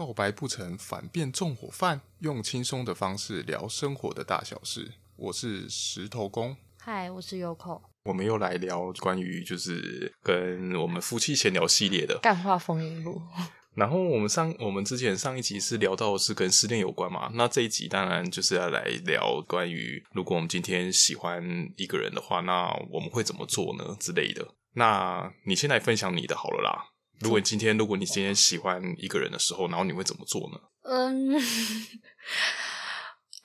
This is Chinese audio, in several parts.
告白不成反变纵火犯，用轻松的方式聊生活的大小事。我是石头公，嗨，我是 Yoko。我们又来聊关于就是跟我们夫妻闲聊系列的干话风云录。然后我们上我们之前上一集是聊到是跟失恋有关嘛，那这一集当然就是要来聊关于如果我们今天喜欢一个人的话，那我们会怎么做呢之类的。那你先来分享你的好了啦。如果你今天如果你今天喜欢一个人的时候，然后你会怎么做呢？嗯，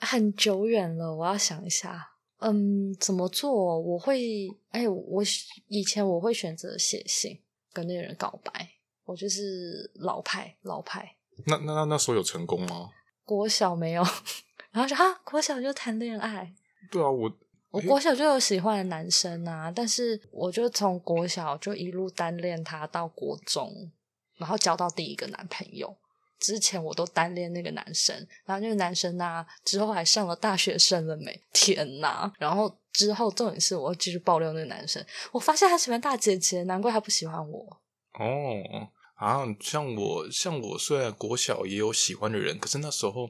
很久远了，我要想一下。嗯，怎么做？我会，哎，我以前我会选择写信跟那个人告白，我就是老派，老派。那那那那时候有成功吗？国小没有，然后说啊，国小就谈恋爱。对啊，我我国小就有喜欢的男生啊，但是我就从国小就一路单恋他到国中，然后交到第一个男朋友。之前我都单恋那个男生，然后那个男生啊，之后还上了大学生了没？天呐！然后之后重点是，我继续爆料那个男生，我发现他喜欢大姐姐，难怪他不喜欢我。哦，啊，像我，像我虽然国小也有喜欢的人，可是那时候。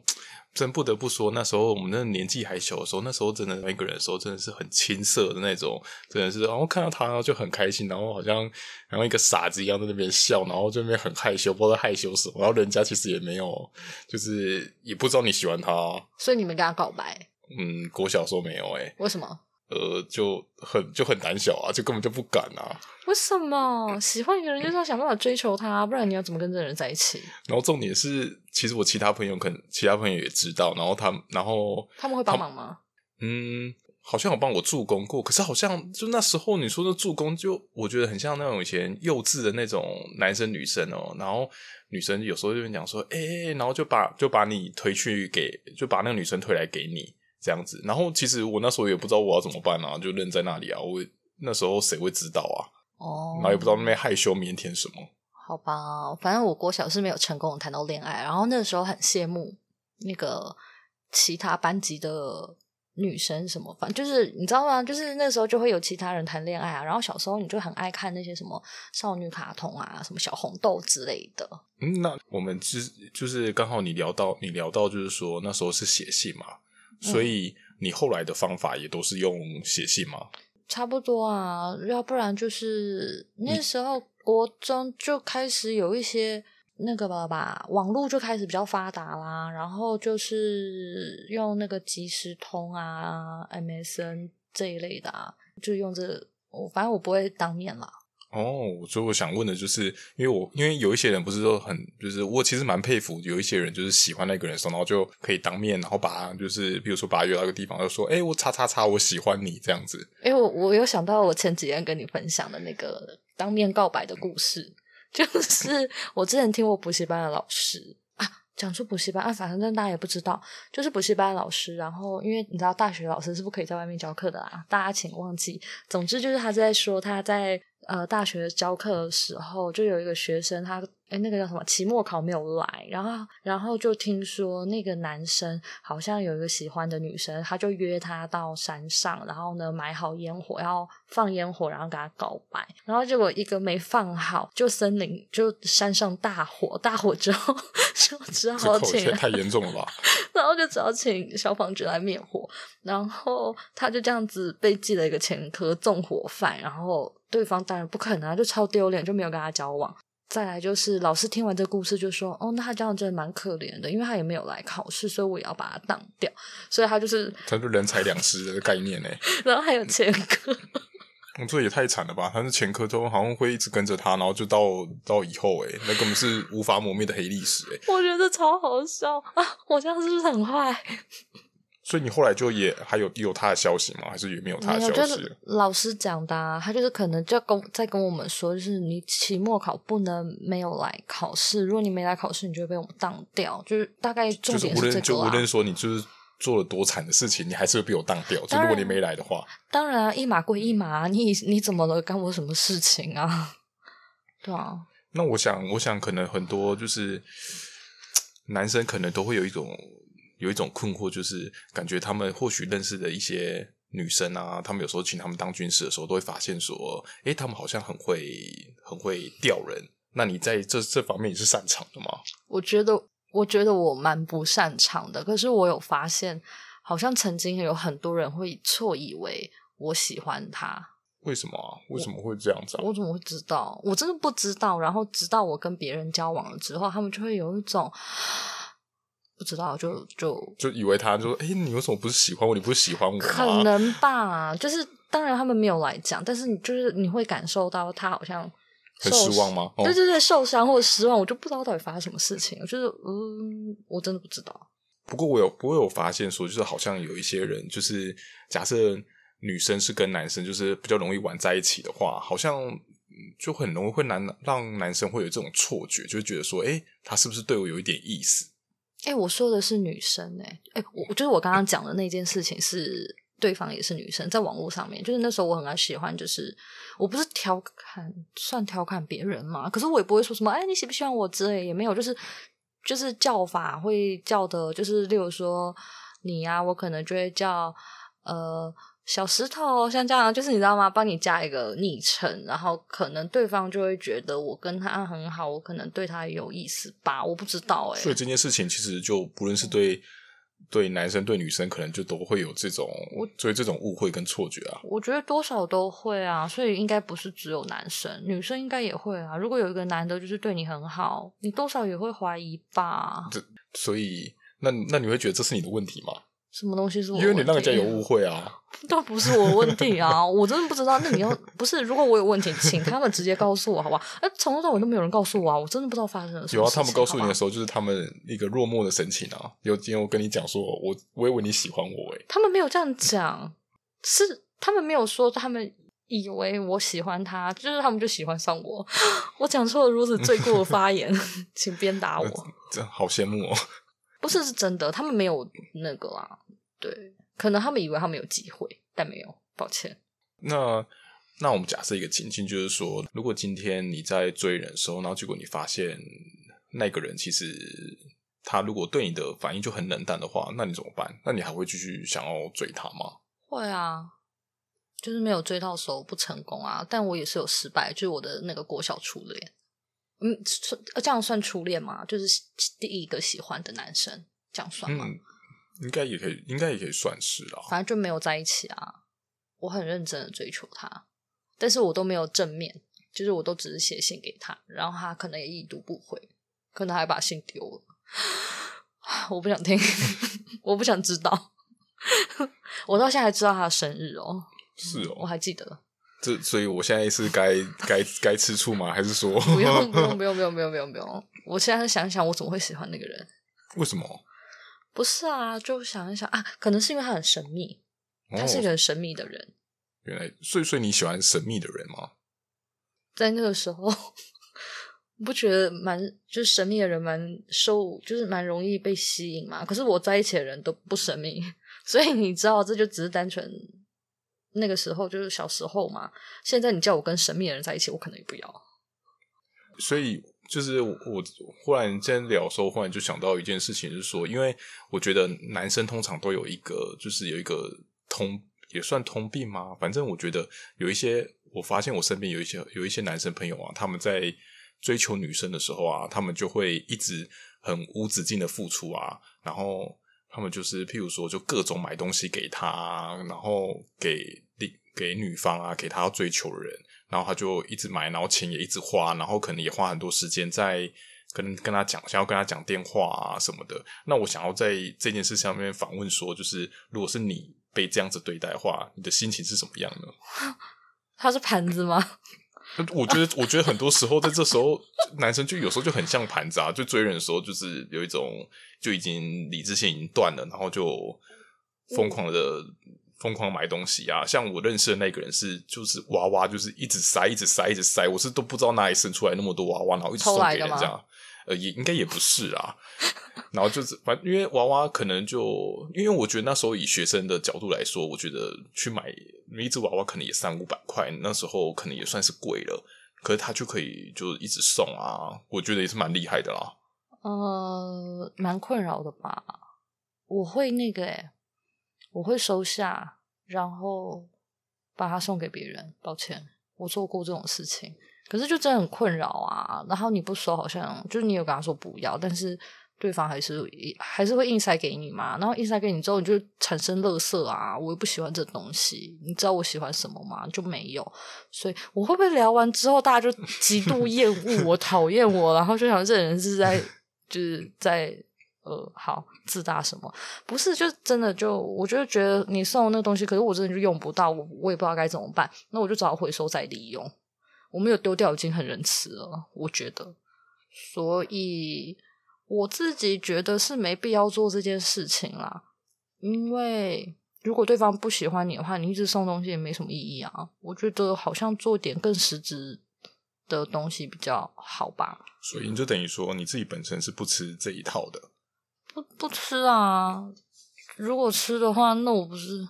真不得不说，那时候我们那年纪还小的时候，那时候真的一个人的时候，真的是很青涩的那种，真的是，然后看到他，然后就很开心，然后好像然后一个傻子一样在那边笑，然后这边很害羞，不知道害羞什么，然后人家其实也没有，就是也不知道你喜欢他，所以你们跟他告白？嗯，国小说没有诶，为什么？呃，就很就很胆小啊，就根本就不敢啊。为什么喜欢一个人就是要想办法追求他，不然你要怎么跟这个人在一起？然后重点是，其实我其他朋友可能其他朋友也知道，然后他们然后他们会帮忙吗？嗯，好像有帮我助攻过，可是好像就那时候你说的助攻，就我觉得很像那种以前幼稚的那种男生女生哦。然后女生有时候就会讲说，哎、欸，然后就把就把你推去给，就把那个女生推来给你。这样子，然后其实我那时候也不知道我要怎么办啊，就愣在那里啊。我那时候谁会知道啊？哦，然后也不知道那边害羞腼腆什么。好吧，反正我国小是没有成功谈到恋爱，然后那个时候很羡慕那个其他班级的女生什么，反正就是你知道吗？就是那时候就会有其他人谈恋爱啊。然后小时候你就很爱看那些什么少女卡通啊，什么小红豆之类的。嗯，那我们就就是刚好你聊到你聊到就是说那时候是写信嘛。所以你后来的方法也都是用写信吗？差不多啊，要不然就是那时候国中就开始有一些那个吧吧，网络就开始比较发达啦，然后就是用那个即时通啊、MSN 这一类的啊，就用这个，我反正我不会当面啦。哦，所以我想问的就是，因为我因为有一些人不是说很，就是我其实蛮佩服有一些人，就是喜欢那个人的时候，然后就可以当面，然后把他就是比如说把他约到一个地方，就说，哎，我叉叉叉，我喜欢你这样子。哎，我我有想到我前几天跟你分享的那个当面告白的故事，就是我之前听我补习班的老师。讲出补习班啊，反正大家也不知道，就是补习班老师。然后，因为你知道，大学老师是不可以在外面教课的啦，大家请忘记。总之，就是他在说他在呃大学教课的时候，就有一个学生他。哎，那个叫什么？期末考没有来，然后，然后就听说那个男生好像有一个喜欢的女生，他就约她到山上，然后呢买好烟火，要放烟火，然后跟她告白，然后结果一个没放好，就森林就山上大火，大火之后 就只好请，太严重了吧？然后就只好请消防局来灭火，然后他就这样子被记了一个前科纵火犯，然后对方当然不可能啊，就超丢脸，就没有跟他交往。再来就是老师听完这故事就说：“哦，那他这样真的蛮可怜的，因为他也没有来考试，所以我也要把他当掉。所以他就是他就人财两失的概念呢。然后还有前科，我这也太惨了吧！他是前科之后好像会一直跟着他，然后就到到以后哎，那根本是无法磨灭的黑历史哎。我觉得超好笑啊！我这样是不是很坏？所以你后来就也还有有他的消息吗？还是也没有他的消息？就是老师讲的啊，他就是可能就跟在跟我们说，就是你期末考不能没有来考试，如果你没来考试，你就会被我们当掉。就是大概重点是这个啊。就无论说你就是做了多惨的事情，你还是会被我当掉。就如果你没来的话，当然啊，一码归一码，你你怎么了？干我什么事情啊？对啊。那我想，我想可能很多就是男生可能都会有一种。有一种困惑，就是感觉他们或许认识的一些女生啊，他们有时候请他们当军师的时候，都会发现说，诶，他们好像很会很会钓人。那你在这这方面也是擅长的吗？我觉得我觉得我蛮不擅长的。可是我有发现，好像曾经有很多人会错以为我喜欢他。为什么啊？为什么会这样子啊？我，我怎么会知道？我真的不知道。然后直到我跟别人交往了之后，他们就会有一种不知道，就就就以为他就说：“哎，你为什么不是喜欢我？你不是喜欢我？”可能吧。就是当然他们没有来讲，但是你就是你会感受到他好像很失望吗？哦、对对对，受伤或者失望，我就不知道到底发生什么事情。就是嗯，我真的不知道。不过我有，不过我有发现说，就是好像有一些人，就是假设。女生是跟男生就是比较容易玩在一起的话，好像就很容易会男让男生会有这种错觉，就觉得说，哎，他是不是对我有一点意思？哎，我说的是女生，哎，哎，我就是我刚刚讲的那件事情是对方也是女生，在网络上面，就是那时候我很爱喜欢，就是我不是调侃，算调侃别人嘛，可是我也不会说什么，哎，你喜不喜欢我之类，也没有，就是就是叫法会叫的，就是例如说你呀、我可能就会叫呃。小石头，像这样，就是你知道吗？帮你加一个昵称，然后可能对方就会觉得我跟他很好，我可能对他有意思吧？我不知道哎、欸。所以这件事情其实就不论是对、嗯、对男生对女生，可能就都会有这种，所以这种误会跟错觉啊。我觉得多少都会啊，所以应该不是只有男生，女生应该也会啊。如果有一个男的，就是对你很好，你多少也会怀疑吧？这所以，那那你会觉得这是你的问题吗？什么东西是我？因为你那个家有 误会啊，倒不是我问题啊，我真的不知道。那你要不是，如果我有问题，请他们直接告诉我，好不好？哎，从头到尾都没有人告诉我啊，我真的不知道发生了什么。有啊，他们告诉你的时候，就是他们一个落寞的神情啊。有今天我跟你讲说，我我以为你喜欢我诶，他们没有这样讲，是他们没有说，他们以为我喜欢他，就是他们就喜欢上我。我讲出了如此罪过的发言，请鞭打我。这好羡慕哦。不是，是真的，他们没有那个啦。对，可能他们以为他们有机会，但没有，抱歉。那那我们假设一个情境，就是说，如果今天你在追人的时候，然后结果你发现那个人其实他如果对你的反应就很冷淡的话，那你怎么办？那你还会继续想要追他吗？会啊，就是没有追到手不成功啊，但我也是有失败，就是我的那个国小初恋，嗯，这样算初恋吗？就是第一个喜欢的男生，这样算吗？嗯应该也可以，应该也可以算是啦。反正就没有在一起啊。我很认真的追求他，但是我都没有正面，就是我都只是写信给他，然后他可能也已读不回，可能还把信丢了。我不想听，我不想知道。我到现在还知道他的生日哦。是哦，我还记得。这，所以我现在是该 该该吃醋吗？还是说不用不用不用不用不用不用不用？我现在想想，我怎么会喜欢那个人？为什么？不是啊，就想一想啊，可能是因为他很神秘，他是一个很神秘的人。哦、原来，所以所以你喜欢神秘的人吗？在那个时候，不觉得蛮就是神秘的人蛮受，就是蛮容易被吸引嘛。可是我在一起的人都不神秘，所以你知道，这就只是单纯那个时候就是小时候嘛。现在你叫我跟神秘人在一起，我可能也不要。所以。就是我忽然间聊的时候，忽然就想到一件事情，是说，因为我觉得男生通常都有一个，就是有一个通也算通病嘛。反正我觉得有一些，我发现我身边有一些有一些男生朋友啊，他们在追求女生的时候啊，他们就会一直很无止境的付出啊，然后他们就是譬如说，就各种买东西给他，然后给给女方啊，给他要追求的人。然后他就一直买，然后钱也一直花，然后可能也花很多时间在跟跟他讲，想要跟他讲电话啊什么的。那我想要在这件事上面反问说，就是如果是你被这样子对待的话，你的心情是什么样呢？他是盘子吗？我觉得，我觉得很多时候在这时候，男生就有时候就很像盘子啊，就追人的时候，就是有一种就已经理智性已经断了，然后就疯狂的。嗯疯狂买东西啊！像我认识的那个人是，就是娃娃，就是一直塞，一直塞，一直塞。我是都不知道哪里生出来那么多娃娃，然后一直送给人家。呃，也应该也不是啊。然后就是，反正因为娃娃可能就，因为我觉得那时候以学生的角度来说，我觉得去买一只娃娃可能也三五百块，那时候可能也算是贵了。可是他就可以就一直送啊，我觉得也是蛮厉害的啦。呃，蛮困扰的吧？我会那个诶、欸我会收下，然后把它送给别人。抱歉，我做过这种事情，可是就真的很困扰啊。然后你不收，好像就是你有跟他说不要，但是对方还是还是会硬塞给你嘛，然后硬塞给你之后，你就产生垃圾啊！我又不喜欢这东西，你知道我喜欢什么吗？就没有，所以我会不会聊完之后，大家就极度厌恶我、讨厌我，然后就想这人是在就是在呃，好自大什么？不是，就真的就我就觉得你送的那东西，可是我真的就用不到，我我也不知道该怎么办，那我就找回收再利用。我没有丢掉，已经很仁慈了，我觉得，所以。我自己觉得是没必要做这件事情啦，因为如果对方不喜欢你的话，你一直送东西也没什么意义啊。我觉得好像做点更实质的东西比较好吧。所以你就等于说你自己本身是不吃这一套的？不不吃啊！如果吃的话，那我不是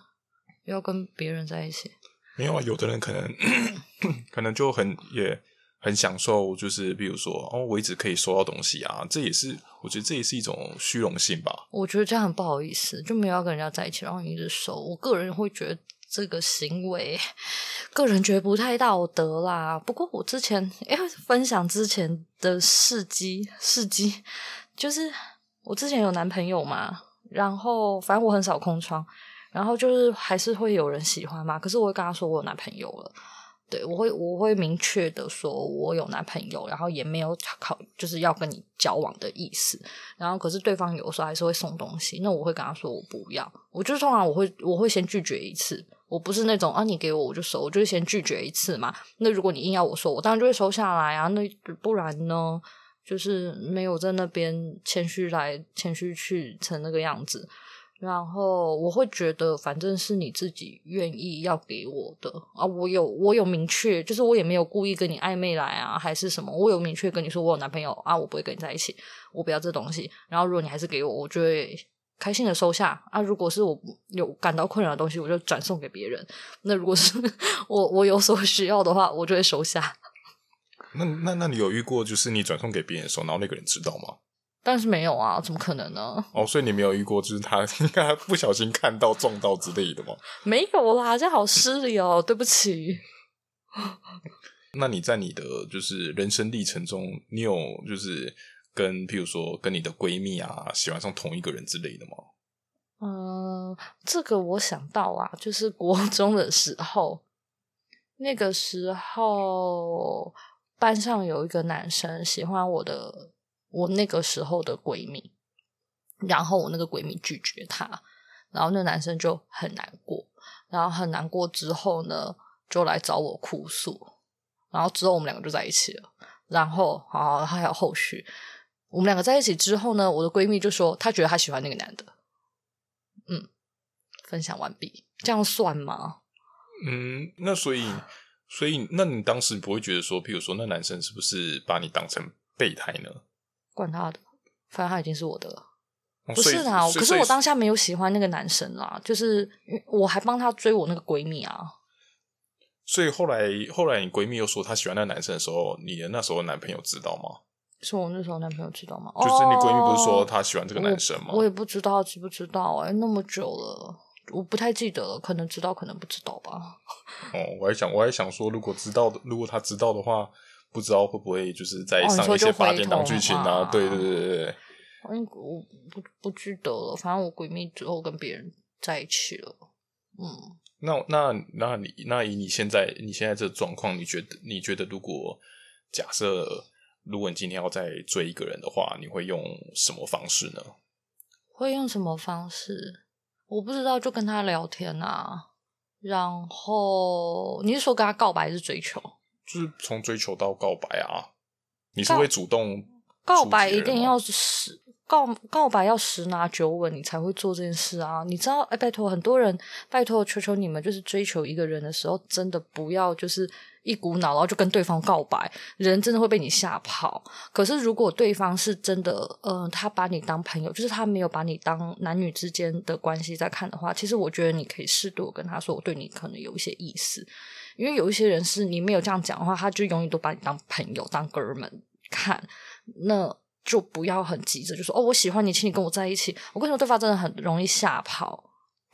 要跟别人在一起？没有啊，有的人可能 可能就很也。很享受，就是比如说，哦，我一直可以收到东西啊，这也是我觉得这也是一种虚荣心吧。我觉得这样很不好意思，就没有要跟人家在一起，然后你一直收。我个人会觉得这个行为，个人觉得不太道德啦。不过我之前因为，分享之前的事迹，事迹就是我之前有男朋友嘛，然后反正我很少空窗，然后就是还是会有人喜欢嘛，可是我会跟他说我有男朋友了。对，我会我会明确的说，我有男朋友，然后也没有考就是要跟你交往的意思。然后可是对方有时候还是会送东西，那我会跟他说我不要。我就是通常我会我会先拒绝一次，我不是那种啊你给我我就收，我就先拒绝一次嘛。那如果你硬要我收，我当然就会收下来啊。那不然呢，就是没有在那边谦虚来谦虚去成那个样子。然后我会觉得，反正是你自己愿意要给我的啊，我有我有明确，就是我也没有故意跟你暧昧来啊，还是什么，我有明确跟你说我有男朋友啊，我不会跟你在一起，我不要这东西。然后如果你还是给我，我就会开心的收下啊。如果是我有感到困扰的东西，我就转送给别人。那如果是 我我有所需要的话，我就会收下。那那那你有遇过，就是你转送给别人的时候，然后那个人知道吗？但是没有啊，怎么可能呢？哦，所以你没有遇过，就是他 应该不小心看到撞到之类的吗？没有啦，这好失礼哦，对不起。那你在你的就是人生历程中，你有就是跟譬如说跟你的闺蜜啊喜欢上同一个人之类的吗？嗯，这个我想到啊，就是国中的时候，那个时候班上有一个男生喜欢我的。我那个时候的闺蜜，然后我那个闺蜜拒绝他，然后那男生就很难过，然后很难过之后呢，就来找我哭诉，然后之后我们两个就在一起了，然后好还有后续，我们两个在一起之后呢，我的闺蜜就说她觉得她喜欢那个男的，嗯，分享完毕，这样算吗？嗯，那所以，所以，那你当时不会觉得说，譬如说那男生是不是把你当成备胎呢？管他的，反正他已经是我的了。哦、不是啊，可是我当下没有喜欢那个男生啦，就是我还帮他追我那个闺蜜啊。所以后来，后来你闺蜜又说她喜欢那个男生的时候，你的那时候男朋友知道吗？是我那时候男朋友知道吗？就是你闺蜜不是说她喜欢这个男生吗？我，我也不知道知不知道哎、欸，那么久了，我不太记得了，可能知道，可能不知道吧。哦，我还想，我还想说，如果知道的，如果他知道的话。不知道会不会就是在上一些八点档剧情啊？哦、对对对对对。我我不不记得了，反正我闺蜜之后跟别人在一起了。嗯，那那那你那以你现在你现在这状况，你觉得你觉得如果假设如果你今天要再追一个人的话，你会用什么方式呢？会用什么方式？我不知道，就跟他聊天啊。然后你是说跟他告白还是追求？就是从追求到告白啊，你是会主动告白，一定要十告告白要十拿九稳，你才会做这件事啊！你知道，哎，拜托，很多人拜托，求求你们，就是追求一个人的时候，真的不要就是一股脑，然后就跟对方告白，人真的会被你吓跑。可是如果对方是真的，嗯、他把你当朋友，就是他没有把你当男女之间的关系在看的话，其实我觉得你可以适度跟他说，我对你可能有一些意思。因为有一些人是你没有这样讲的话，他就永远都把你当朋友、当哥们看，那就不要很急着就说哦，我喜欢你，请你跟我在一起。我跟你说，对方真的很容易吓跑。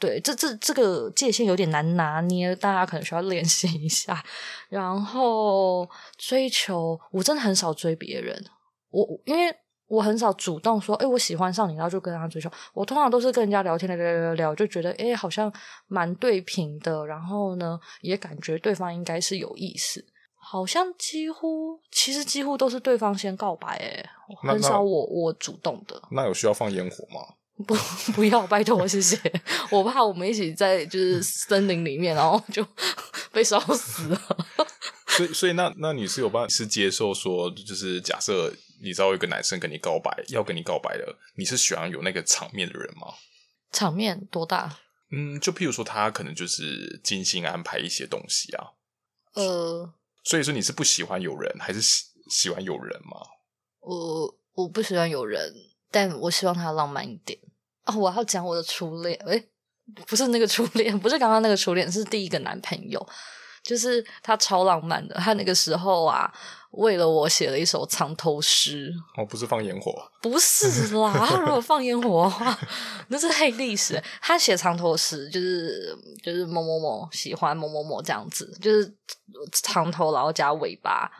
对，这这这个界限有点难拿捏，大家可能需要练习一下。然后追求，我真的很少追别人。我因为我很少主动说，哎，我喜欢上你，然后就跟他追求。我通常都是跟人家聊天聊聊聊聊，就觉得，哎，好像蛮对频的。然后呢，也感觉对方应该是有意思。好像几乎，其实几乎都是对方先告白，哎，很少我我主动的。那有需要放烟火吗？不，不要，拜托，谢谢。我怕我们一起在就是森林里面，然后就 被烧死了。所以，所以那那你是有办法是接受说，就是假设。你知道有一个男生跟你告白，要跟你告白了，你是喜欢有那个场面的人吗？场面多大？嗯，就譬如说他可能就是精心安排一些东西啊。呃，所以说你是不喜欢有人，还是喜喜欢有人吗？我我不喜欢有人，但我希望他浪漫一点。哦，我要讲我的初恋，诶，不是那个初恋，不是刚刚那个初恋，是第一个男朋友。就是他超浪漫的，他那个时候啊，为了我写了一首藏头诗。哦，不是放烟火，不是啦。他如果放烟火的话，那是黑历史。他写藏头诗，就是就是某某某喜欢某某某这样子，就是长头然后加尾巴。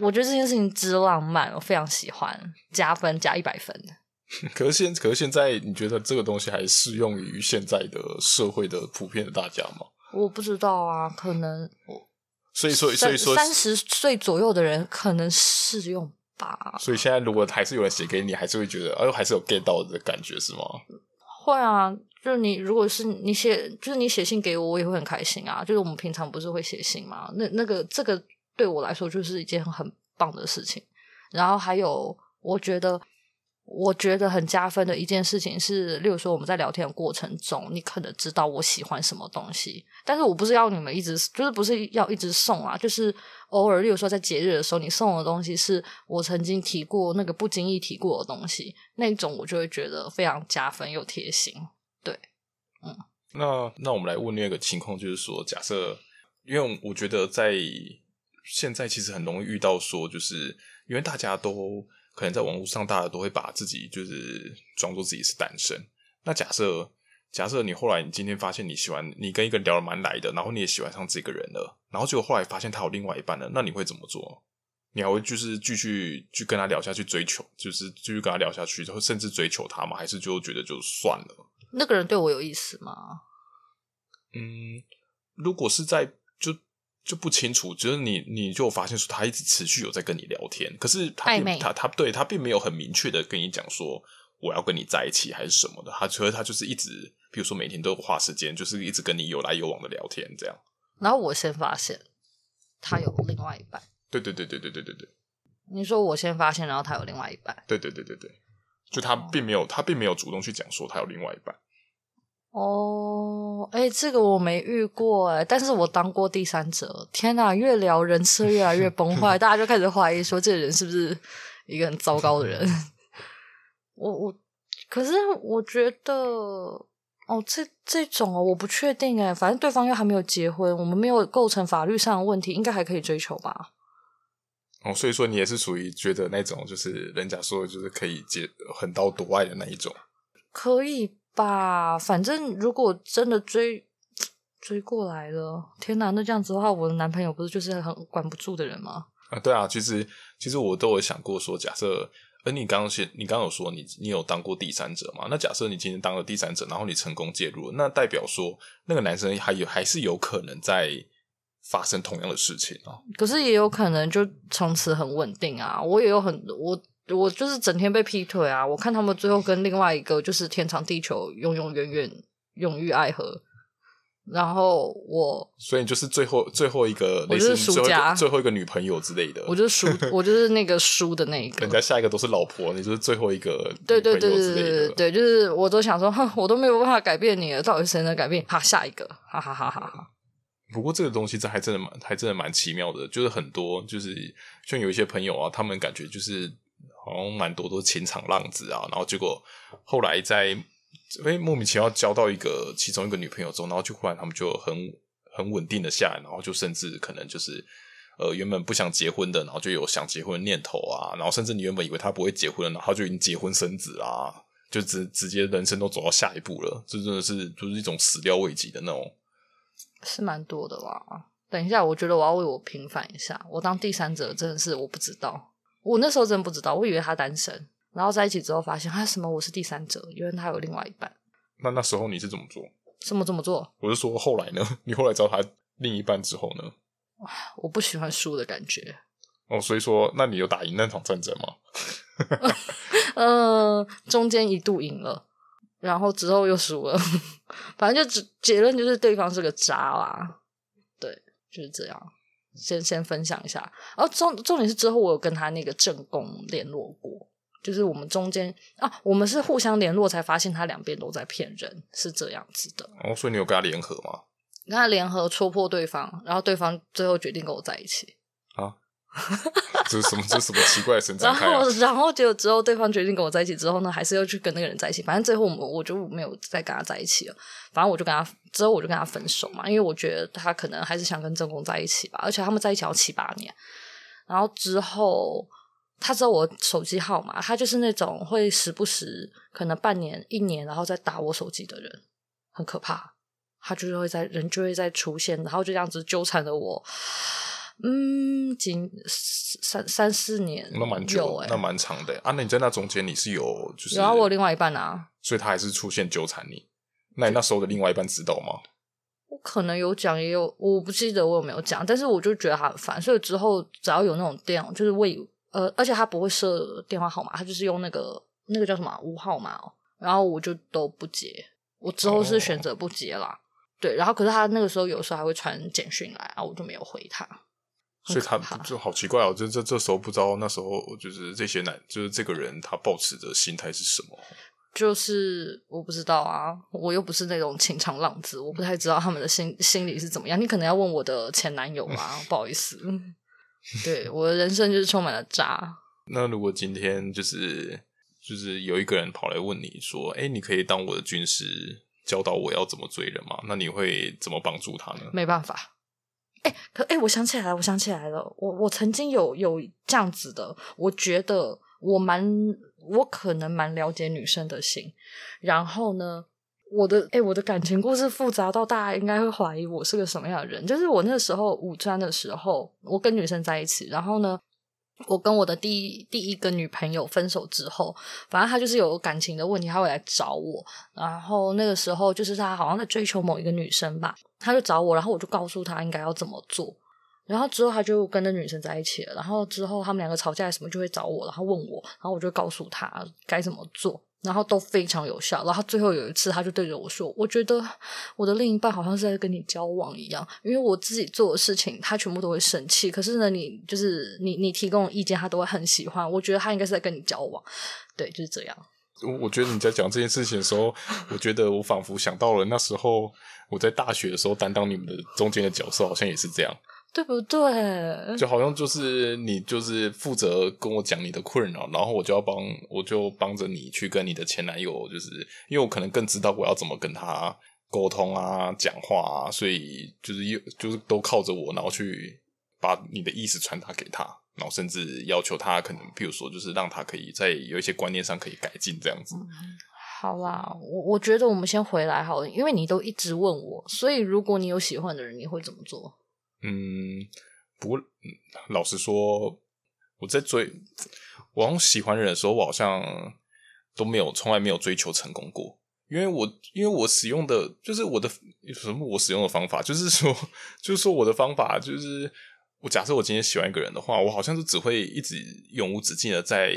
我觉得这件事情之浪漫，我非常喜欢，加分加一百分。可是现可是现在，你觉得这个东西还适用于现在的社会的普遍的大家吗？我不知道啊，可能我所以说所以说三十岁左右的人可能适用吧。所以现在如果还是有人写给你，还是会觉得哎呦，还是有 get 到的感觉是吗？会啊，就是你如果是你写，就是你写信给我，我也会很开心啊。就是我们平常不是会写信吗？那那个这个对我来说就是一件很棒的事情。然后还有，我觉得。我觉得很加分的一件事情是，例如说我们在聊天的过程中，你可能知道我喜欢什么东西，但是我不是要你们一直，就是不是要一直送啊，就是偶尔，例如说在节日的时候，你送的东西是我曾经提过那个不经意提过的东西，那种我就会觉得非常加分又贴心。对，嗯，那那我们来问另一个情况，就是说，假设，因为我觉得在现在其实很容易遇到说，就是因为大家都。可能在网络上，大家都会把自己就是装作自己是单身。那假设假设你后来你今天发现你喜欢你跟一个人聊得蛮来的，然后你也喜欢上这个人了，然后结果后来发现他有另外一半了，那你会怎么做？你还会就是继续去跟他聊下去追求，就是继续跟他聊下去，然后甚至追求他吗？还是就觉得就算了？那个人对我有意思吗？嗯，如果是在就。就不清楚，就是你，你就发现说他一直持续有在跟你聊天，可是他并他他对他并没有很明确的跟你讲说我要跟你在一起还是什么的，他觉得他就是一直，比如说每天都有花时间，就是一直跟你有来有往的聊天这样。然后我先发现他有另外一半，对对对对对对对对。你说我先发现，然后他有另外一半，对对对对对，就他并没有他并没有主动去讲说他有另外一半。哦，哎，这个我没遇过哎，但是我当过第三者。天哪，越聊人设越来越崩坏，大家就开始怀疑说这个人是不是一个很糟糕的人。我我，可是我觉得，哦，这这种哦，我不确定哎，反正对方又还没有结婚，我们没有构成法律上的问题，应该还可以追求吧。哦，所以说你也是属于觉得那种，就是人家说的就是可以结横刀夺爱的那一种，可以。吧，反正如果真的追追过来了，天哪，那这样子的话，我的男朋友不是就是很管不住的人吗？啊，对啊，其实其实我都有想过说，假设，而你刚刚先，你刚刚有说你你有当过第三者嘛？那假设你今天当了第三者，然后你成功介入了，那代表说那个男生还有还是有可能在发生同样的事情啊？可是也有可能就从此很稳定啊，我也有很我。我就是整天被劈腿啊！我看他们最后跟另外一个就是天长地久、永永远远、永浴爱河。然后我，所以你就是最后最后一个，我就是输家，最后一个女朋友之类的。我就是输，我就是那个输的那一个。人家下一个都是老婆，你就是最后一个。对对对对对对，就是我都想说，哼，我都没有办法改变你了，到底谁能改变？哈，下一个，哈哈哈哈哈。不过这个东西这还真的蛮还真的蛮奇妙的，就是很多就是像有一些朋友啊，他们感觉就是。好像蛮多都是情场浪子啊，然后结果后来在莫名其妙交到一个其中一个女朋友之后，然后就忽然他们就很很稳定的下来，然后就甚至可能就是呃原本不想结婚的，然后就有想结婚的念头啊，然后甚至你原本以为他不会结婚了，然后就已经结婚生子啊，就直直接人生都走到下一步了，这真的是就是一种始料未及的那种，是蛮多的吧？等一下，我觉得我要为我平反一下，我当第三者真的是我不知道。我那时候真不知道，我以为他单身。然后在一起之后发现他什么我是第三者，因为他有另外一半。那那时候你是怎么做？什么怎么做？我是说后来呢？你后来找他另一半之后呢？我不喜欢输的感觉。哦，所以说，那你有打赢那场战争吗？呃，中间一度赢了，然后之后又输了，反正就结结论就是对方是个渣啦。对，就是这样。先先分享一下，然后重重点是之后我有跟他那个正宫联络过，就是我们中间啊，我们是互相联络才发现他两边都在骗人，是这样子的。哦，所以你有跟他联合吗？跟他联合戳破对方，然后对方最后决定跟我在一起。啊。这是什么？这是什么奇怪的神展、啊、然后，然后结果之后，对方决定跟我在一起之后呢，还是要去跟那个人在一起。反正最后我们我就没有再跟他在一起了。反正我就跟他之后我就跟他分手嘛，因为我觉得他可能还是想跟正宫在一起吧。而且他们在一起要七八年。然后之后他知道我手机号码，他就是那种会时不时可能半年一年然后再打我手机的人，很可怕。他就是会在人就会在出现，然后就这样子纠缠着我。嗯，仅三三四年，那蛮久，欸，那蛮长的啊。那你在那中间你是有就是，然后我另外一半啊，所以他还是出现纠缠你。那你那时候的另外一半知道吗？我可能有讲，也有我不记得我有没有讲，但是我就觉得他很烦，所以之后只要有那种电，就是为呃，而且他不会设电话号码，他就是用那个那个叫什么无号码哦，然后我就都不接。我之后是选择不接啦，哦，对，然后可是他那个时候有时候还会传简讯来啊，我就没有回他。所以他就好奇怪哦，这这这时候不知道那时候就是这些男，就是这个人他抱持的心态是什么？就是我不知道啊，我又不是那种情场浪子，我不太知道他们的心心理是怎么样。你可能要问我的前男友啊，不好意思，对，我的人生就是充满了渣。那如果今天就是就是有一个人跑来问你说，哎，你可以当我的军师，教导我要怎么追人吗？那你会怎么帮助他呢？没办法。哎，可哎，我想起来了，我想起来了，我我曾经有有这样子的，我觉得我蛮，我可能蛮了解女生的心，然后呢，我的哎，我的感情故事复杂到大家应该会怀疑我是个什么样的人，就是我那时候五专的时候，我跟女生在一起，然后呢。我跟我的第一第一个女朋友分手之后，反正她就是有感情的问题，她会来找我。然后那个时候，就是她好像在追求某一个女生吧，他就找我，然后我就告诉他应该要怎么做。然后之后他就跟那女生在一起了。然后之后他们两个吵架什么就会找我，然后问我，然后我就告诉他该怎么做。然后都非常有效。然后最后有一次，他就对着我说：“我觉得我的另一半好像是在跟你交往一样，因为我自己做的事情，他全部都会生气。可是呢，你就是你，你提供的意见，他都会很喜欢。我觉得他应该是在跟你交往，对，就是这样。”我我觉得你在讲这件事情的时候，我觉得我仿佛想到了那时候我在大学的时候担当你们的中间的角色，好像也是这样。对不对？就好像就是你就是负责跟我讲你的困扰，然后我就要帮我就帮着你去跟你的前男友，就是因为我可能更知道我要怎么跟他沟通啊、讲话啊，所以就是又就是都靠着我，然后去把你的意思传达给他，然后甚至要求他可能，比如说就是让他可以在有一些观念上可以改进这样子。嗯，好啦，我我觉得我们先回来好了，因为你都一直问我，所以如果你有喜欢的人，你会怎么做？嗯，不过老实说，我在追我好像喜欢人的时候，我好像都没有从来没有追求成功过。因为我因为我使用的就是我的什么我使用的方法，就是说 就是说我的方法就是我假设我今天喜欢一个人的话，我好像是只会一直永无止境的在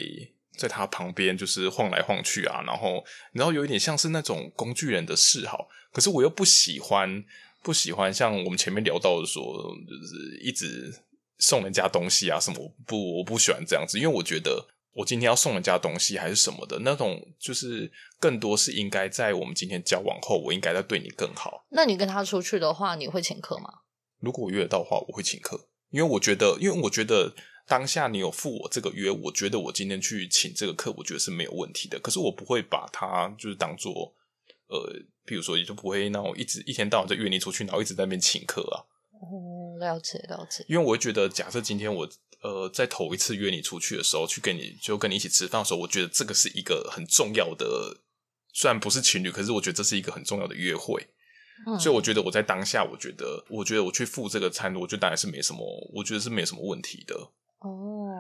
在他旁边就是晃来晃去啊，然后然后有一点像是那种工具人的嗜好，可是我又不喜欢。不喜欢像我们前面聊到的说，就是一直送人家东西啊什么，我不我不喜欢这样子，因为我觉得我今天要送人家东西还是什么的那种，就是更多是应该在我们今天交往后，我应该在对你更好。那你跟他出去的话，你会请客吗？如果我约得到的话，我会请客，因为我觉得，因为我觉得当下你有付我这个约，我觉得我今天去请这个客，我觉得是没有问题的。可是我不会把它就是当做。呃，比如说，也就不会那我一直一天到晚在约你出去，然后一直在那边请客啊。哦，了解了解。因为我会觉得，假设今天我呃在头一次约你出去的时候，去跟你就跟你一起吃饭的时候，我觉得这个是一个很重要的，虽然不是情侣，可是我觉得这是一个很重要的约会。嗯。所以我觉得我在当下，我觉得我觉得我去付这个餐，我觉得当然是没什么，我觉得是没什么问题的。哦。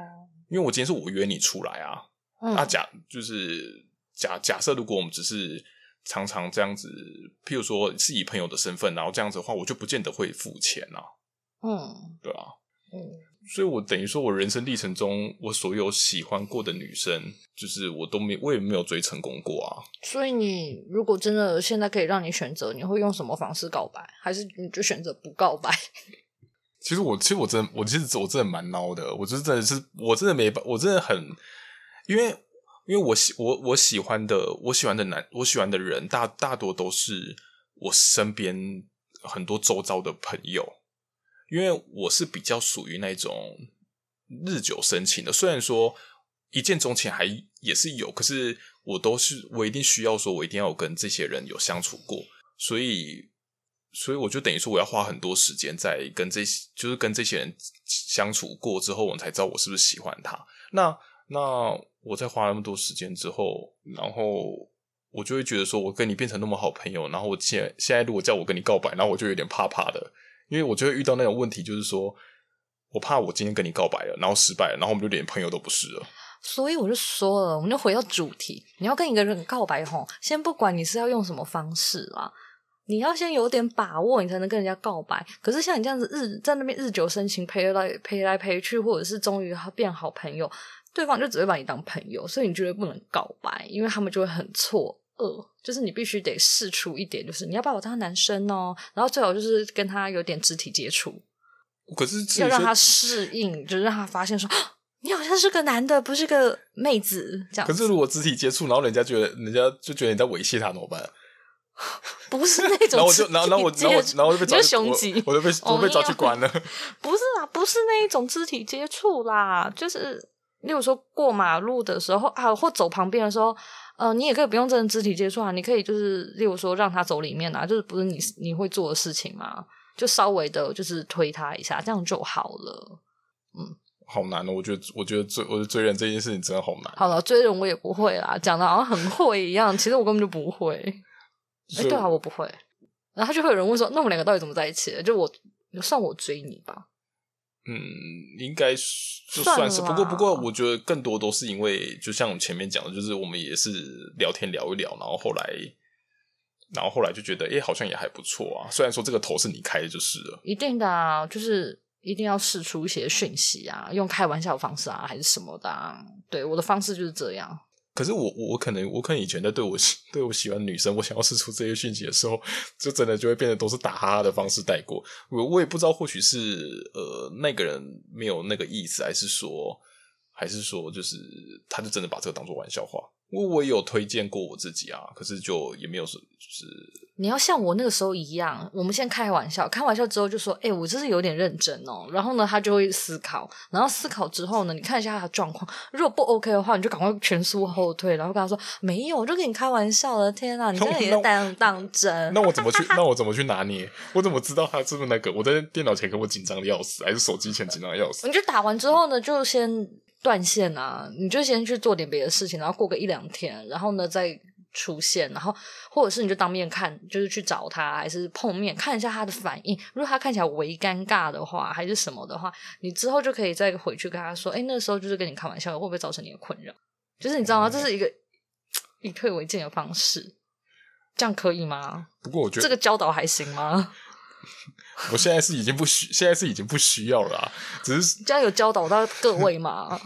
因为我今天是我约你出来啊。嗯、那假就是假假设，如果我们只是常常这样子，譬如说是以朋友的身份，然后这样子的话，我就不见得会付钱啊。嗯，对啊，嗯。所以，我等于说，我人生历程中，我所有喜欢过的女生，就是我都没，我也没有追成功过啊。所以，你如果真的现在可以让你选择，你会用什么方式告白？还是你就选择不告白？其实我，其实我真的，我其实我真的蛮孬的。我就是真的是，我真的没，我真的很，因为，因为我喜我我喜欢的，我喜欢的男，我喜欢的人，大大多都是我身边很多周遭的朋友。因为我是比较属于那种日久生情的，虽然说一见钟情还也是有，可是我都是我一定需要说，我一定要跟这些人有相处过，所以所以我就等于说我要花很多时间在跟这些，就是跟这些人相处过之后，我才知道我是不是喜欢他。那那我在花那么多时间之后，然后我就会觉得说，我跟你变成那么好朋友，然后我现现在如果叫我跟你告白，然后我就有点怕怕的。因为我就会遇到那种问题，就是说我怕我今天跟你告白了，然后失败了，然后我们就连朋友都不是了。所以我就说了，我们就回到主题，你要跟一个人告白吼，先不管你是要用什么方式啦，你要先有点把握，你才能跟人家告白。可是像你这样子日在那边日久生情，陪来陪来陪去，或者是终于变好朋友，对方就只会把你当朋友，所以你绝对不能告白，因为他们就会很错。呃，就是你必须得试出一点，就是你要把我当男生哦，然后最好就是跟他有点肢体接触。可是要让他适应，就是让他发现说，你好像是个男的，不是个妹子这样。可是如果肢体接触，然后人家觉得，人家就觉得你在猥亵他，怎么办？不是那种，然后我就，然后，然后我，然后我，然后就被抓去，我我就被我被抓去关了。不是啊，不是那一种肢体接触啦，就是例如说过马路的时候啊，或走旁边的时候。呃，你也可以不用真的肢体接触啊，你可以就是，例如说让他走里面啊，就是不是你你会做的事情嘛，就稍微的，就是推他一下，这样就好了。嗯，好难哦，我觉得，我觉得追，我觉得追人这件事情真的好难。好了，追人我也不会啦，讲的好像很会一样，其实我根本就不会。哎，对啊，我不会。然后就会有人问说，那我们两个到底怎么在一起的？就我算我追你吧。嗯，应该就算是，不过不过，我觉得更多都是因为，就像我前面讲的，就是我们也是聊天聊一聊，然后后来，然后后来就觉得，哎，好像也还不错啊。虽然说这个头是你开的，就是了。一定的啊，就是一定要试出一些讯息啊，用开玩笑的方式啊，还是什么的啊。对，我的方式就是这样。可是我我可能我可能以前在对我对我喜欢女生，我想要试出这些讯息的时候，就真的就会变得都是打哈哈的方式带过。我我也不知道，或许是呃那个人没有那个意思，还是说还是说就是他就真的把这个当做玩笑话。我我也有推荐过我自己啊，可是就也没有说就是你要像我那个时候一样，我们先开玩笑，开玩笑之后就说，哎、欸，我这是有点认真哦。然后呢，他就会思考，然后思考之后呢，你看一下他的状况，如果不 OK 的话，你就赶快全速后退，然后跟他说没有，我就跟你开玩笑了。天啊，你真的也当当真？那我怎么去？那我怎么去拿捏？我怎么知道他是不是那个？我在电脑前可我紧张的要死，还是手机前紧张的要死？你就打完之后呢，就先。断线啊！你就先去做点别的事情，然后过个一两天，然后呢再出现，然后或者是你就当面看，就是去找他，还是碰面看一下他的反应。如果他看起来微尴尬的话，还是什么的话，你之后就可以再回去跟他说：“哎，那时候就是跟你开玩笑，会不会造成你的困扰？”就是你知道吗？这是一个 以退为进的方式，这样可以吗？不过我觉得这个教导还行吗？我现在是已经不需，现在是已经不需要了啊，只是这样有教导到各位吗？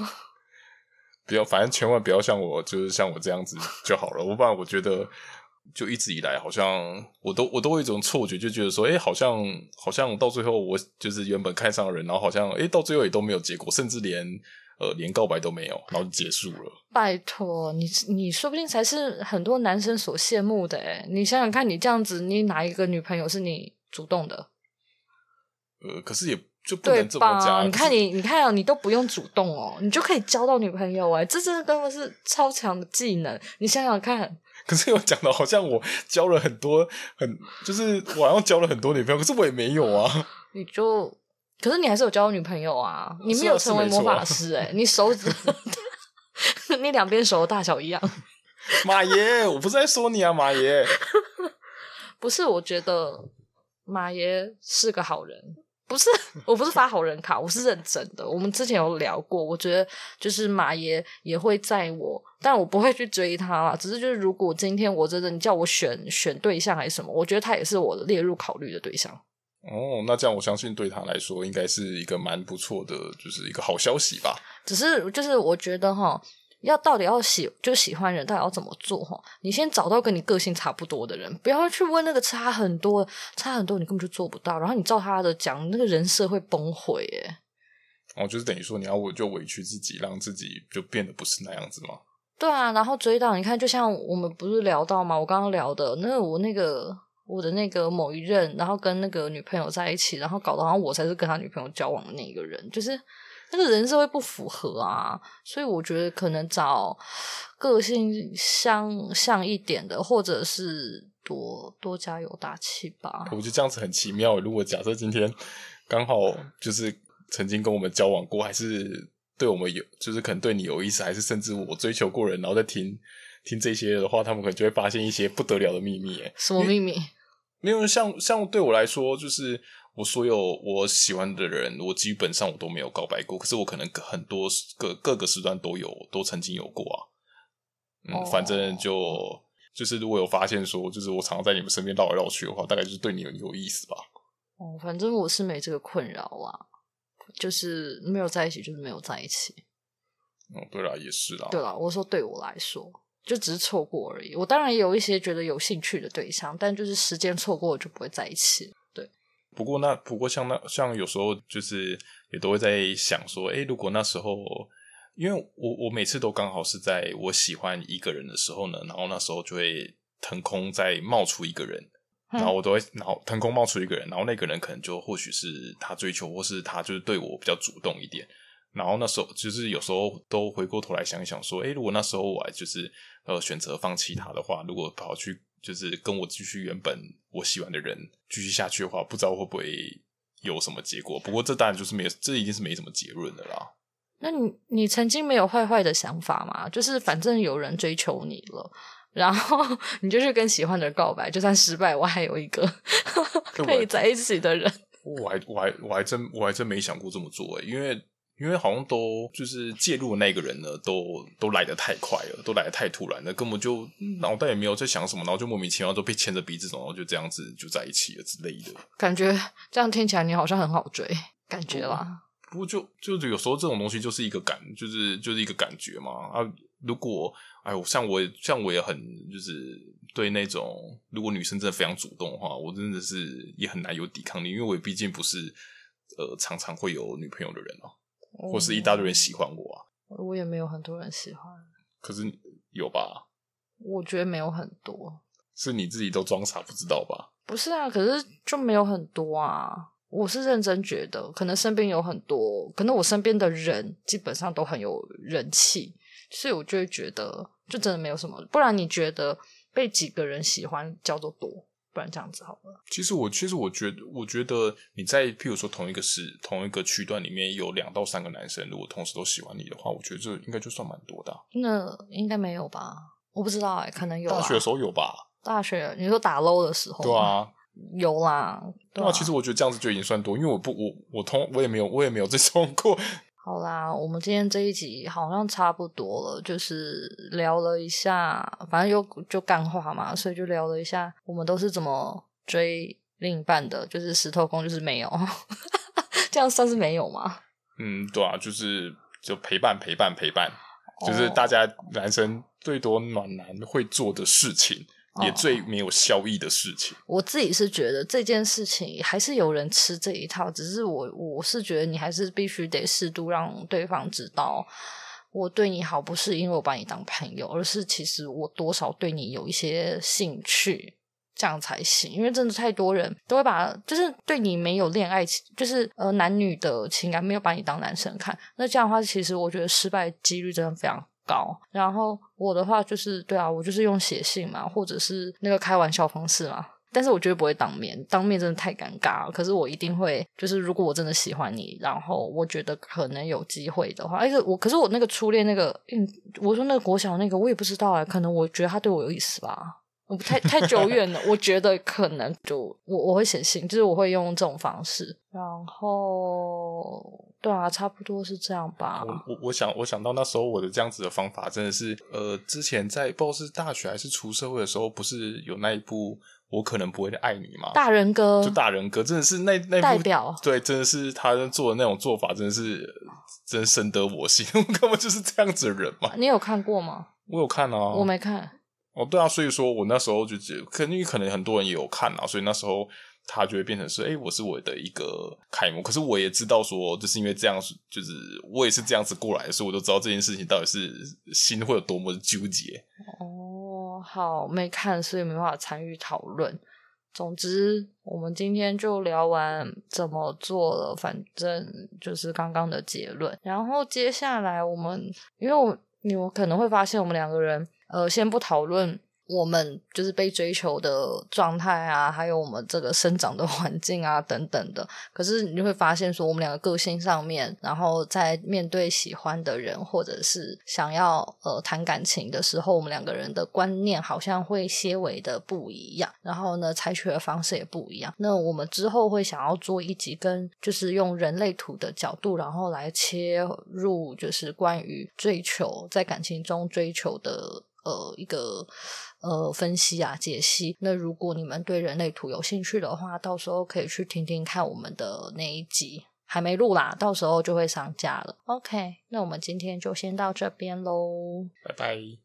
不要，反正千万不要像我，就是像我这样子就好了。我不然我觉得，就一直以来好像我都我都会有一种错觉，就觉得说，哎、欸，好像好像到最后我就是原本看上的人，然后好像哎、欸、到最后也都没有结果，甚至连呃连告白都没有，然后就结束了。拜托你，你说不定才是很多男生所羡慕的哎。你想想看，你这样子，你哪一个女朋友是你主动的？呃，可是也就不能这么讲。你看你，你看啊，你都不用主动哦，你就可以交到女朋友哎，这真的根本是超强的技能。你想想看。可是我讲的好像我交了很多，很就是我好像交了很多女朋友，可是我也没有啊。你就，可是你还是有交到女朋友啊，你没有成为魔法师哎，你手指，你两边手的大小一样。马爷，我不是在说你啊，马爷。不是，我觉得马爷是个好人。不是，我不是发好人卡，我是认真的。我们之前有聊过，我觉得就是马爷也会在我，但我不会去追他啦。只是就是，如果今天我真的你叫我选选对象还是什么，我觉得他也是我列入考虑的对象。哦，那这样我相信对他来说应该是一个蛮不错的，就是一个好消息吧。只是就是我觉得哈。要到底要喜就喜欢人，到底要怎么做哈？你先找到跟你个性差不多的人，不要去问那个差很多、差很多，你根本就做不到。然后你照他的讲，那个人设会崩毁耶。哦，就是等于说你要我就委屈自己，让自己就变得不是那样子吗？对啊，然后追到你看，就像我们不是聊到吗？我刚刚聊的，那我那个我的那个某一任，然后跟那个女朋友在一起，然后搞得好像我才是跟他女朋友交往的那一个人，就是。那个人设会不符合啊，所以我觉得可能找个性相像一点的，或者是多多加油打气吧。我觉得这样子很奇妙。如果假设今天刚好就是曾经跟我们交往过，还是对我们有，就是可能对你有意思，还是甚至我追求过人，然后再听听这些的话，他们可能就会发现一些不得了的秘密。哎，什么秘密？没有像像对我来说，就是。我所有我喜欢的人，我基本上我都没有告白过。可是我可能很多各各个时段都有，都曾经有过啊。嗯，oh. 反正就就是如果有发现说，就是我常常在你们身边绕来绕去的话，大概就是对你有有意思吧。哦，oh, 反正我是没这个困扰啊，就是没有在一起，就是没有在一起。哦，对啦，也是啦。对啦，我说对我来说，就只是错过而已。我当然也有一些觉得有兴趣的对象，但就是时间错过，我就不会在一起。不过那不过像那像有时候就是也都会在想说，诶，如果那时候，因为我我每次都刚好是在我喜欢一个人的时候呢，然后那时候就会腾空再冒出一个人，然后我都会然后腾空冒出一个人，然后那个人可能就或许是他追求，或是他就是对我比较主动一点，然后那时候就是有时候都回过头来想一想说，诶，如果那时候我还就是呃选择放弃他的话，如果跑去。就是跟我继续原本我喜欢的人继续下去的话，不知道会不会有什么结果。不过这当然就是没，这已经是没什么结论的啦。那你你曾经没有坏坏的想法吗？就是反正有人追求你了，然后 你就去跟喜欢的人告白，就算失败，我还有一个 可以在一起的人。我还我还我还真我还真没想过这么做诶，因为。因为好像都就是介入的那个人呢，都都来得太快了，都来得太突然了，根本就脑袋也没有在想什么，然后就莫名其妙都被牵着鼻子走，然后就这样子就在一起了之类的。感觉这样听起来你好像很好追，感觉啦。不过就就有时候这种东西就是一个感，就是就是一个感觉嘛。啊，如果哎我，像我像我也很就是对那种如果女生真的非常主动的话，我真的是也很难有抵抗力，因为我毕竟不是呃常常会有女朋友的人哦。或是一大堆人喜欢我啊，我也没有很多人喜欢。可是有吧？我觉得没有很多，是你自己都装傻不知道吧？不是啊，可是就没有很多啊。我是认真觉得，可能身边有很多，可能我身边的人基本上都很有人气，所以我就会觉得，就真的没有什么。不然你觉得被几个人喜欢叫做多？不然这样子好了。其实我其实我觉得，我觉得你在譬如说同一个市同一个区段里面有两到三个男生，如果同时都喜欢你的话，我觉得这应该就算蛮多的啊。那应该没有吧？我不知道哎，可能有。大学的时候有吧？大学你说打 low 的时候？对啊，有啦。对啊，其实我觉得这样子就已经算多，因为我不我我通我也没有我也没有这种过。好啦，我们今天这一集好像差不多了，就是聊了一下，反正又就干话嘛，所以就聊了一下我们都是怎么追另一半的，就是石头公就是没有，这样算是没有吗？嗯，对啊，就是就陪伴陪伴陪伴，就是大家男生最多暖男会做的事情。也最没有效益的事情。我自己是觉得这件事情还是有人吃这一套，只是我我是觉得你还是必须得适度让对方知道，我对你好不是因为我把你当朋友，而是其实我多少对你有一些兴趣，这样才行。因为真的太多人都会把就是对你没有恋爱，就是呃男女的情感没有把你当男生看，那这样的话，其实我觉得失败几率真的非常高，然后我的话就是对啊，我就是用写信嘛，或者是那个开玩笑方式嘛。但是我绝对不会当面，当面真的太尴尬。可是我一定会，就是如果我真的喜欢你，然后我觉得可能有机会的话，哎，我可是我那个初恋那个，嗯，我说那个国小那个，我也不知道啊，可能我觉得他对我有意思吧。我不太太久远了，我觉得可能就我我会写信，就是我会用这种方式。然后，对啊，差不多是这样吧。我我我想我想到那时候我的这样子的方法，真的是呃，之前在不知道是大学还是出社会的时候，不是有那一部我可能不会爱你吗？大人哥，就大人哥，真的是那那部代表对，真的是他做的那种做法，真的是真深得我心。我根本就是这样子的人嘛。你有看过吗？我有看啊，我没看。哦，对啊，所以说我那时候就觉得，肯定可能很多人也有看啊，所以那时候他就会变成是，哎，我是我的一个楷模。可是我也知道说，就是因为这样，就是我也是这样子过来的，所以我都知道这件事情到底是心会有多么的纠结。哦，好，没看，所以没办法参与讨论。总之，我们今天就聊完怎么做了，反正就是刚刚的结论。然后接下来我们，因为我你们可能会发现，我们两个人。呃，先不讨论我们就是被追求的状态啊，还有我们这个生长的环境啊等等的。可是你就会发现，说我们两个个性上面，然后在面对喜欢的人或者是想要呃谈感情的时候，我们两个人的观念好像会些微的不一样，然后呢，采取的方式也不一样。那我们之后会想要做一集，跟就是用人类图的角度，然后来切入，就是关于追求在感情中追求的。呃，一个呃分析啊，解析。那如果你们对人类图有兴趣的话，到时候可以去听听看我们的那一集，还没录啦，到时候就会上架了。OK，那我们今天就先到这边喽，拜拜。